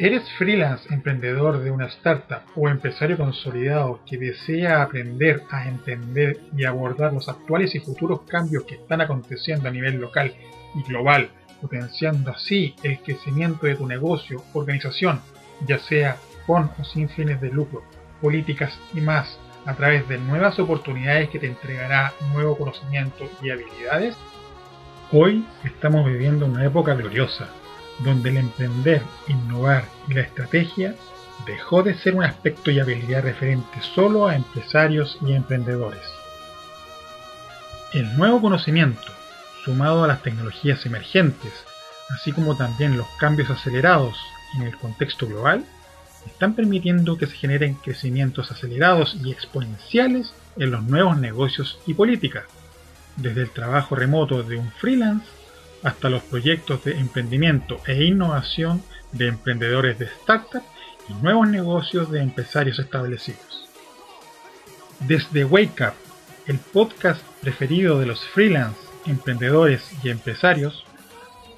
¿Eres freelance emprendedor de una startup o empresario consolidado que desea aprender a entender y abordar los actuales y futuros cambios que están aconteciendo a nivel local y global, potenciando así el crecimiento de tu negocio, organización, ya sea con o sin fines de lucro, políticas y más, a través de nuevas oportunidades que te entregará nuevo conocimiento y habilidades? Hoy estamos viviendo una época gloriosa donde el emprender, innovar y la estrategia dejó de ser un aspecto y habilidad referente solo a empresarios y emprendedores. El nuevo conocimiento, sumado a las tecnologías emergentes, así como también los cambios acelerados en el contexto global, están permitiendo que se generen crecimientos acelerados y exponenciales en los nuevos negocios y políticas, desde el trabajo remoto de un freelance hasta los proyectos de emprendimiento e innovación de emprendedores de startup y nuevos negocios de empresarios establecidos. Desde Wake Up, el podcast preferido de los freelance, emprendedores y empresarios,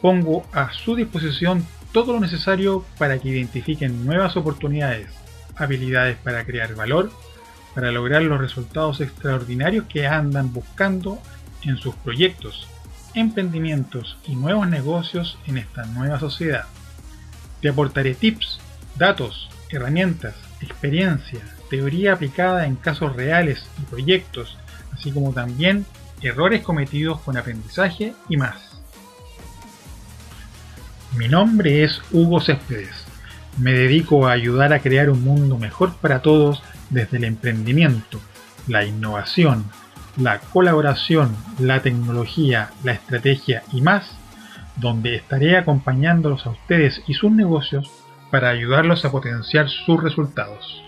pongo a su disposición todo lo necesario para que identifiquen nuevas oportunidades, habilidades para crear valor, para lograr los resultados extraordinarios que andan buscando en sus proyectos emprendimientos y nuevos negocios en esta nueva sociedad. Te aportaré tips, datos, herramientas, experiencia, teoría aplicada en casos reales y proyectos, así como también errores cometidos con aprendizaje y más. Mi nombre es Hugo Céspedes. Me dedico a ayudar a crear un mundo mejor para todos desde el emprendimiento, la innovación, la colaboración, la tecnología, la estrategia y más, donde estaré acompañándolos a ustedes y sus negocios para ayudarlos a potenciar sus resultados.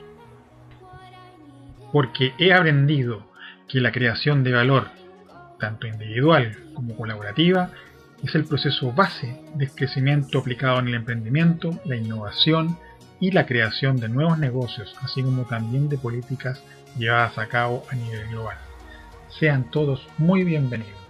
Porque he aprendido que la creación de valor, tanto individual como colaborativa, es el proceso base del crecimiento aplicado en el emprendimiento, la innovación y la creación de nuevos negocios, así como también de políticas llevadas a cabo a nivel global. Sean todos muy bienvenidos.